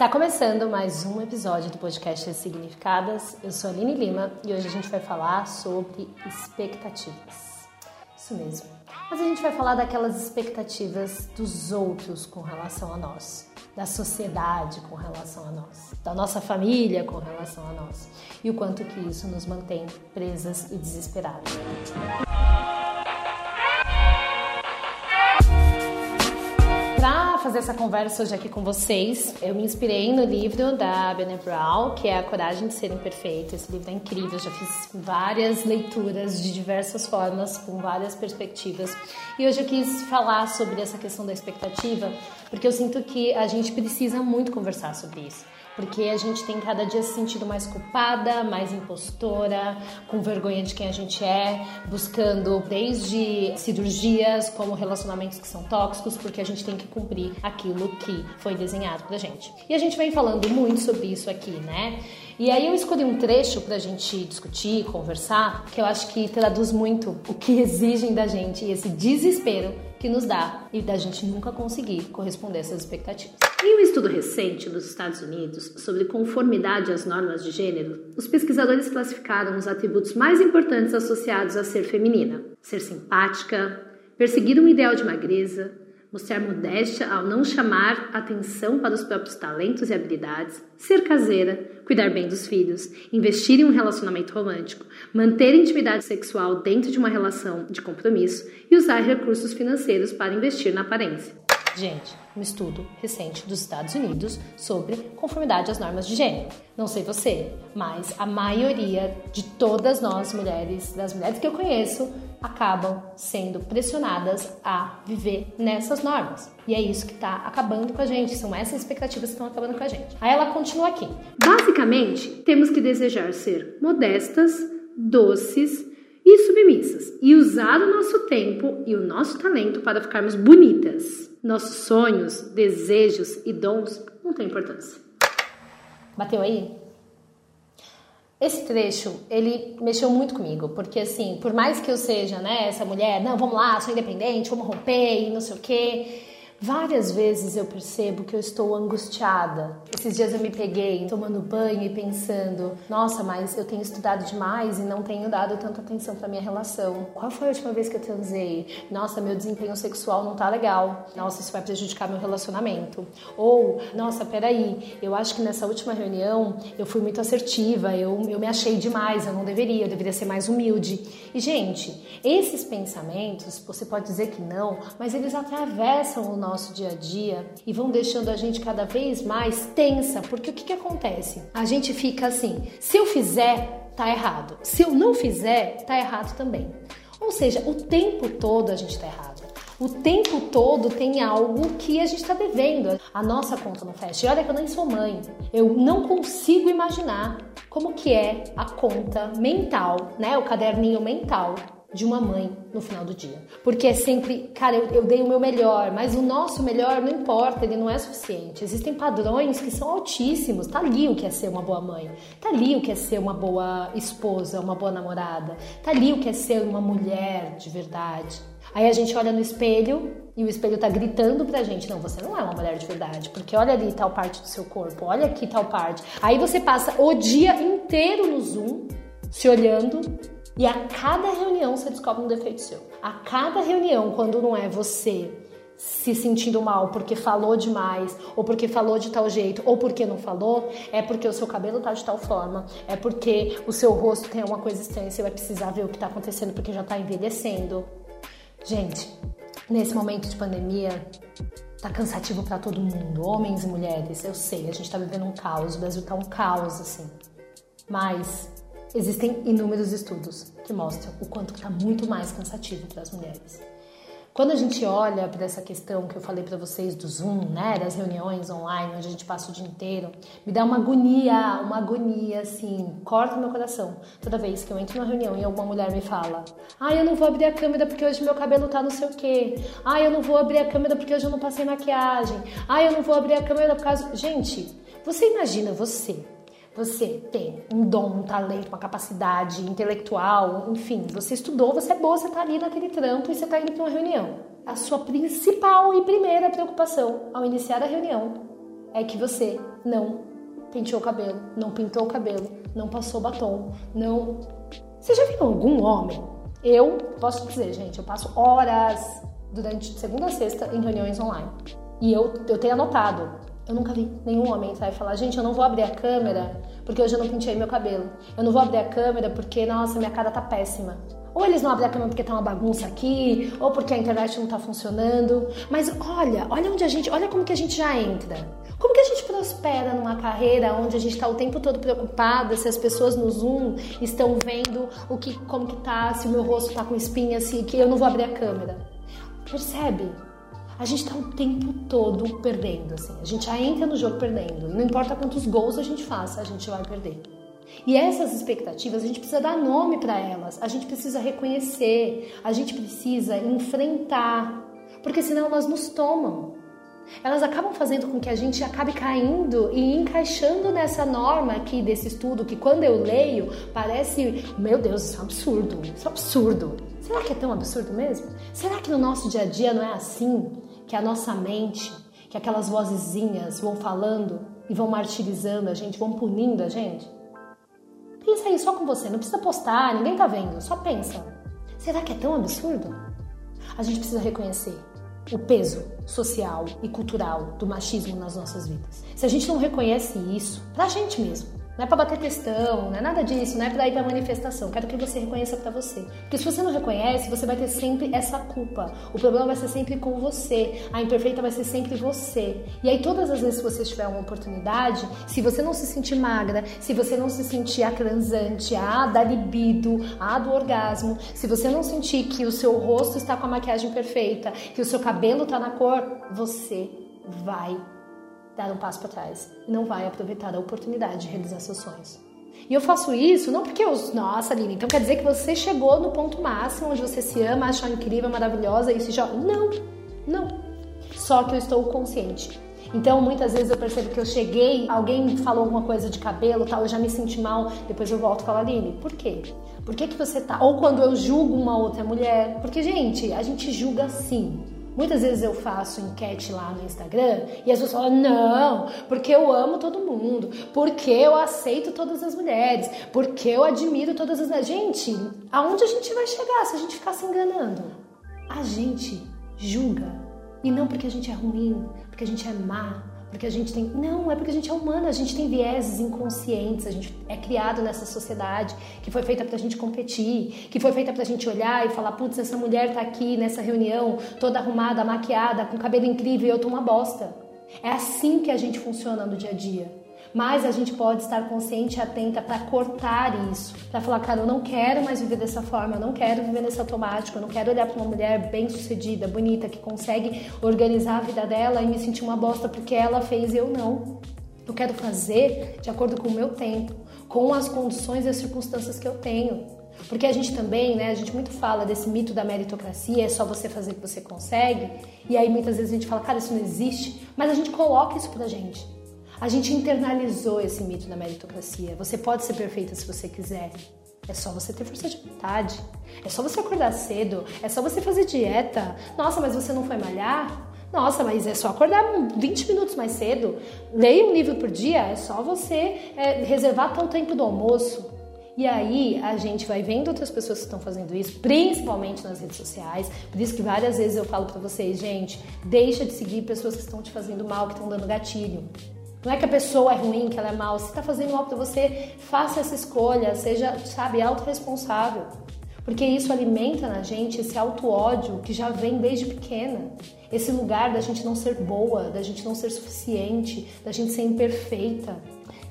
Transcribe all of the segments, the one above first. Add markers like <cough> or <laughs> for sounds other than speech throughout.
Está começando mais um episódio do podcast Significadas. Eu sou a Aline Lima e hoje a gente vai falar sobre expectativas. Isso mesmo. Mas a gente vai falar daquelas expectativas dos outros com relação a nós, da sociedade com relação a nós, da nossa família com relação a nós e o quanto que isso nos mantém presas e desesperadas. Fazer essa conversa hoje aqui com vocês. Eu me inspirei no livro da Brené Brown, que é A Coragem de Ser Imperfeito. Esse livro é incrível, já fiz várias leituras de diversas formas, com várias perspectivas. E hoje eu quis falar sobre essa questão da expectativa, porque eu sinto que a gente precisa muito conversar sobre isso porque a gente tem cada dia se sentido mais culpada, mais impostora, com vergonha de quem a gente é, buscando desde cirurgias como relacionamentos que são tóxicos, porque a gente tem que cumprir aquilo que foi desenhado pra gente. E a gente vem falando muito sobre isso aqui, né? E aí eu escolhi um trecho pra gente discutir, conversar, que eu acho que traduz muito o que <laughs> exigem da gente e esse desespero que nos dá e da gente nunca conseguir corresponder a essas expectativas. Em um estudo recente nos Estados Unidos sobre conformidade às normas de gênero, os pesquisadores classificaram os atributos mais importantes associados a ser feminina: ser simpática, perseguir um ideal de magreza, mostrar modéstia ao não chamar atenção para os próprios talentos e habilidades, ser caseira, cuidar bem dos filhos, investir em um relacionamento romântico, manter intimidade sexual dentro de uma relação de compromisso e usar recursos financeiros para investir na aparência. Gente, um estudo recente dos Estados Unidos sobre conformidade às normas de gênero. Não sei você, mas a maioria de todas nós mulheres, das mulheres que eu conheço, acabam sendo pressionadas a viver nessas normas. E é isso que está acabando com a gente, são essas expectativas que estão acabando com a gente. Aí ela continua aqui. Basicamente, temos que desejar ser modestas, doces e submissas e usar o nosso tempo e o nosso talento para ficarmos bonitas. Nossos sonhos, desejos e dons não têm importância. Bateu aí? Esse trecho, ele mexeu muito comigo, porque assim, por mais que eu seja, né, essa mulher, não, vamos lá, sou independente, vamos romper e não sei o quê, Várias vezes eu percebo que eu estou angustiada. Esses dias eu me peguei tomando banho e pensando: nossa, mas eu tenho estudado demais e não tenho dado tanta atenção para minha relação. Qual foi a última vez que eu transei? Nossa, meu desempenho sexual não tá legal. Nossa, isso vai prejudicar meu relacionamento. Ou, nossa, peraí, eu acho que nessa última reunião eu fui muito assertiva, eu, eu me achei demais, eu não deveria, eu deveria ser mais humilde. E, gente, esses pensamentos, você pode dizer que não, mas eles atravessam o nosso nosso dia a dia e vão deixando a gente cada vez mais tensa, porque o que, que acontece? A gente fica assim: se eu fizer, tá errado, se eu não fizer, tá errado também. Ou seja, o tempo todo a gente tá errado. O tempo todo tem algo que a gente está devendo. A nossa conta não fecha. E olha que eu nem sou mãe. Eu não consigo imaginar como que é a conta mental, né? O caderninho mental de uma mãe no final do dia. Porque é sempre, cara, eu, eu, dei o meu melhor, mas o nosso melhor não importa, ele não é suficiente. Existem padrões que são altíssimos. Tá ali o que é ser uma boa mãe, tá ali o que é ser uma boa esposa, uma boa namorada, tá ali o que é ser uma mulher de verdade. Aí a gente olha no espelho e o espelho tá gritando pra gente: não, você não é uma mulher de verdade, porque olha ali tal parte do seu corpo, olha aqui tal parte. Aí você passa o dia inteiro no Zoom se olhando e a cada reunião você descobre um defeito seu. A cada reunião, quando não é você se sentindo mal porque falou demais, ou porque falou de tal jeito, ou porque não falou, é porque o seu cabelo tá de tal forma, é porque o seu rosto tem uma coisa estranha, você vai precisar ver o que tá acontecendo porque já tá envelhecendo. Gente, nesse momento de pandemia, tá cansativo para todo mundo, homens e mulheres, eu sei, a gente tá vivendo um caos, o Brasil tá um caos assim. Mas Existem inúmeros estudos que mostram o quanto está muito mais cansativo para as mulheres. Quando a gente olha para essa questão que eu falei para vocês do Zoom, né, das reuniões online, onde a gente passa o dia inteiro, me dá uma agonia, uma agonia assim, corta meu coração. Toda vez que eu entro numa reunião e alguma mulher me fala: "Ah, eu não vou abrir a câmera porque hoje meu cabelo tá não sei o quê. Ah, eu não vou abrir a câmera porque hoje eu não passei maquiagem. Ah, eu não vou abrir a câmera por causa". Gente, você imagina você você tem um dom, um talento, uma capacidade intelectual, enfim, você estudou, você é boa, você está ali naquele trampo e você está indo para uma reunião. A sua principal e primeira preocupação ao iniciar a reunião é que você não penteou o cabelo, não pintou o cabelo, não passou batom, não. Você já viu algum homem? Eu posso dizer, gente, eu passo horas durante segunda a sexta em reuniões online. E eu, eu tenho anotado eu nunca vi nenhum homem e falar, gente, eu não vou abrir a câmera porque hoje eu não pintei meu cabelo. Eu não vou abrir a câmera porque, nossa, minha cara tá péssima. Ou eles não abrem a câmera porque tá uma bagunça aqui, ou porque a internet não tá funcionando. Mas olha, olha onde a gente, olha como que a gente já entra. Como que a gente prospera numa carreira onde a gente está o tempo todo preocupada se as pessoas no Zoom estão vendo o que, como que tá, se o meu rosto tá com espinha, se que eu não vou abrir a câmera. Percebe? A gente está o tempo todo perdendo, assim. A gente já entra no jogo perdendo. Não importa quantos gols a gente faça, a gente vai perder. E essas expectativas, a gente precisa dar nome para elas, a gente precisa reconhecer, a gente precisa enfrentar, porque senão elas nos tomam. Elas acabam fazendo com que a gente acabe caindo e encaixando nessa norma aqui desse estudo que quando eu leio parece, meu Deus, isso é um absurdo, isso é um absurdo. Será que é tão absurdo mesmo? Será que no nosso dia a dia não é assim? Que a nossa mente, que aquelas vozezinhas vão falando e vão martirizando a gente, vão punindo a gente? Pensa aí só com você, não precisa postar, ninguém tá vendo, só pensa. Será que é tão absurdo? A gente precisa reconhecer o peso social e cultural do machismo nas nossas vidas. Se a gente não reconhece isso, pra gente mesmo, não é para bater questão, não é nada disso, não é para ir para manifestação. Quero que você reconheça para você. Porque se você não reconhece, você vai ter sempre essa culpa. O problema vai ser sempre com você. A imperfeita vai ser sempre você. E aí todas as vezes que você tiver uma oportunidade, se você não se sentir magra, se você não se sentir a transante, a da libido, a do orgasmo, se você não sentir que o seu rosto está com a maquiagem perfeita, que o seu cabelo está na cor, você vai dar um passo para trás e não vai aproveitar a oportunidade de realizar seus sonhos. E eu faço isso não porque eu, nossa, Aline, então quer dizer que você chegou no ponto máximo onde você se ama, acha incrível, maravilhosa e se joga. Não, não. Só que eu estou consciente. Então, muitas vezes eu percebo que eu cheguei, alguém falou alguma coisa de cabelo, tal, eu já me senti mal, depois eu volto e falo, Aline, por quê? Por que, que você tá? Ou quando eu julgo uma outra mulher, porque, gente, a gente julga sim. Muitas vezes eu faço enquete lá no Instagram e as pessoas falam: não, porque eu amo todo mundo, porque eu aceito todas as mulheres, porque eu admiro todas as. Gente, aonde a gente vai chegar se a gente ficar se enganando? A gente julga. E não porque a gente é ruim, porque a gente é má, porque a gente tem. Não, é porque a gente é humana, a gente tem vieses inconscientes, a gente é criado nessa sociedade que foi feita pra gente competir, que foi feita pra gente olhar e falar: putz, essa mulher tá aqui nessa reunião, toda arrumada, maquiada, com cabelo incrível e eu tô uma bosta. É assim que a gente funciona no dia a dia mas a gente pode estar consciente e atenta para cortar isso, para falar, cara, eu não quero mais viver dessa forma, eu não quero viver nesse automático, eu não quero olhar para uma mulher bem-sucedida, bonita, que consegue organizar a vida dela e me sentir uma bosta porque ela fez e eu não. Eu quero fazer de acordo com o meu tempo, com as condições e as circunstâncias que eu tenho. Porque a gente também, né, a gente muito fala desse mito da meritocracia, é só você fazer que você consegue, e aí muitas vezes a gente fala, cara, isso não existe, mas a gente coloca isso pra gente. A gente internalizou esse mito da meritocracia. Você pode ser perfeita se você quiser. É só você ter força de vontade. É só você acordar cedo. É só você fazer dieta. Nossa, mas você não foi malhar? Nossa, mas é só acordar 20 minutos mais cedo. Leia um livro por dia. É só você é, reservar tal tempo do almoço. E aí a gente vai vendo outras pessoas que estão fazendo isso, principalmente nas redes sociais. Por isso que várias vezes eu falo para vocês, gente, deixa de seguir pessoas que estão te fazendo mal, que estão dando gatilho. Não é que a pessoa é ruim, que ela é mal. Se está fazendo algo para você, faça essa escolha, seja, sabe, autorresponsável. Porque isso alimenta na gente esse auto-ódio que já vem desde pequena. Esse lugar da gente não ser boa, da gente não ser suficiente, da gente ser imperfeita.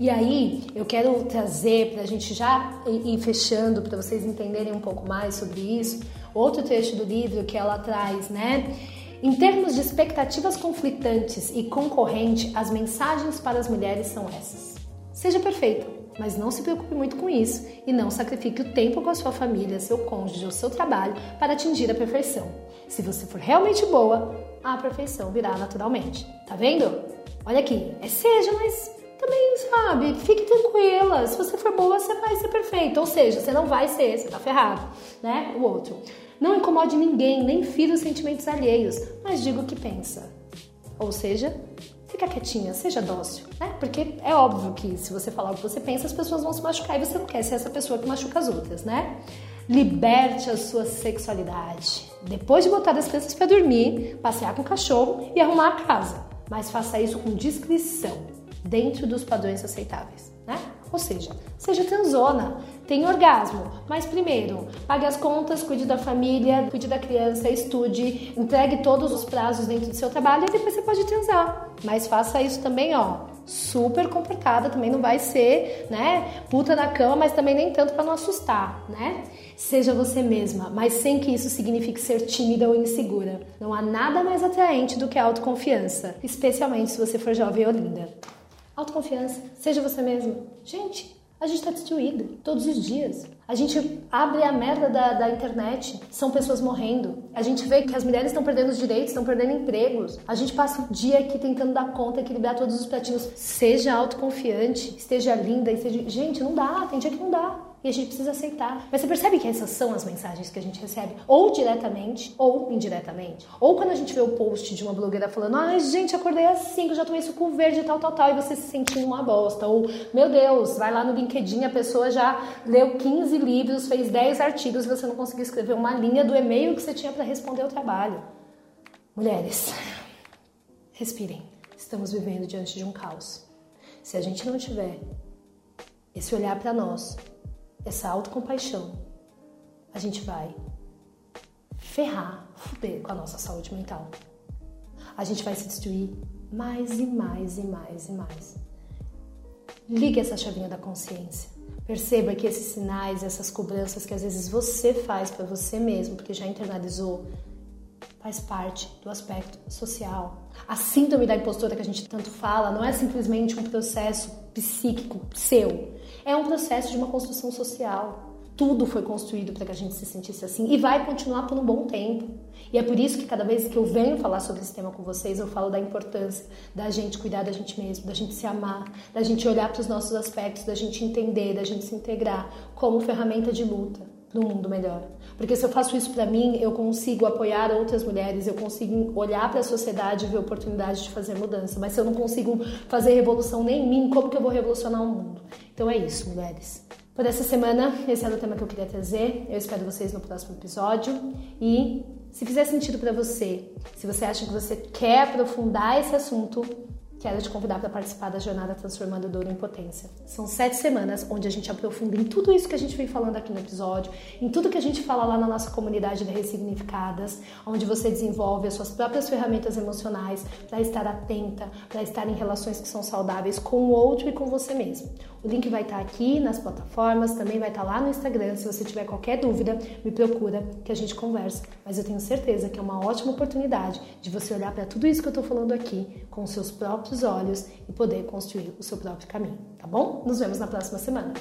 E aí eu quero trazer para a gente já ir fechando, para vocês entenderem um pouco mais sobre isso, outro trecho do livro que ela traz, né? Em termos de expectativas conflitantes e concorrente, as mensagens para as mulheres são essas. Seja perfeita, mas não se preocupe muito com isso e não sacrifique o tempo com a sua família, seu cônjuge ou seu trabalho para atingir a perfeição. Se você for realmente boa, a perfeição virá naturalmente. Tá vendo? Olha aqui, é seja, mas também, sabe, fique tranquila. Se você for boa, você vai ser perfeita. Ou seja, você não vai ser, você tá ferrado, né? O outro. Não incomode ninguém, nem fira os sentimentos alheios, mas diga o que pensa. Ou seja, fica quietinha, seja dócil, né? Porque é óbvio que se você falar o que você pensa, as pessoas vão se machucar e você não quer ser essa pessoa que machuca as outras, né? Liberte a sua sexualidade. Depois de botar as crianças para dormir, passear com o cachorro e arrumar a casa. Mas faça isso com discrição, dentro dos padrões aceitáveis, né? Ou seja, seja transona, tenha orgasmo, mas primeiro, pague as contas, cuide da família, cuide da criança, estude, entregue todos os prazos dentro do seu trabalho e depois você pode transar. Mas faça isso também, ó, super comportada, também não vai ser, né, puta na cama, mas também nem tanto para não assustar, né? Seja você mesma, mas sem que isso signifique ser tímida ou insegura. Não há nada mais atraente do que a autoconfiança, especialmente se você for jovem ou linda. Autoconfiança, seja você mesma. Gente, a gente está destruída todos os dias. A gente abre a merda da, da, internet, são pessoas morrendo. A gente vê que as mulheres estão perdendo os direitos, estão perdendo empregos. A gente passa o dia aqui tentando dar conta, equilibrar todos os pratinhos. Seja autoconfiante, esteja linda, esteja... Gente, não dá, tem dia que não dá e a gente precisa aceitar. Mas você percebe que essas são as mensagens que a gente recebe, ou diretamente ou indiretamente. Ou quando a gente vê o post de uma blogueira falando: ai, gente, acordei que eu já tomei suco verde, tal, tal, tal, e você se sentindo uma bosta. Ou, meu Deus, vai lá no LinkedIn, a pessoa já leu 15 livros, fez 10 artigos e você não conseguiu escrever uma linha do e-mail que você tinha para responder ao trabalho. Mulheres, respirem. Estamos vivendo diante de um caos. Se a gente não tiver esse olhar para nós, essa autocompaixão, a gente vai ferrar, fuder com a nossa saúde mental. A gente vai se destruir mais e mais e mais e mais. Ligue essa chavinha da consciência. Perceba que esses sinais, essas cobranças que às vezes você faz para você mesmo, porque já internalizou, faz parte do aspecto social. A síndrome da impostora que a gente tanto fala não é simplesmente um processo psíquico seu, é um processo de uma construção social. Tudo foi construído para que a gente se sentisse assim e vai continuar por um bom tempo. E é por isso que cada vez que eu venho falar sobre esse tema com vocês, eu falo da importância da gente cuidar da gente mesmo, da gente se amar, da gente olhar para os nossos aspectos, da gente entender, da gente se integrar como ferramenta de luta no mundo melhor. Porque se eu faço isso para mim, eu consigo apoiar outras mulheres, eu consigo olhar para a sociedade e ver oportunidade de fazer mudança. Mas se eu não consigo fazer revolução nem em mim, como que eu vou revolucionar o mundo? Então é isso, mulheres. Por essa semana, esse era o tema que eu queria trazer. Eu espero vocês no próximo episódio. E se fizer sentido para você, se você acha que você quer aprofundar esse assunto, Quero te convidar para participar da jornada Transformando Dor em Potência. São sete semanas onde a gente aprofunda em tudo isso que a gente vem falando aqui no episódio, em tudo que a gente fala lá na nossa comunidade de Ressignificadas, onde você desenvolve as suas próprias ferramentas emocionais para estar atenta, para estar em relações que são saudáveis com o outro e com você mesmo. O link vai estar aqui nas plataformas, também vai estar lá no Instagram. Se você tiver qualquer dúvida, me procura que a gente conversa. Mas eu tenho certeza que é uma ótima oportunidade de você olhar para tudo isso que eu estou falando aqui com seus próprios olhos e poder construir o seu próprio caminho, tá bom? Nos vemos na próxima semana.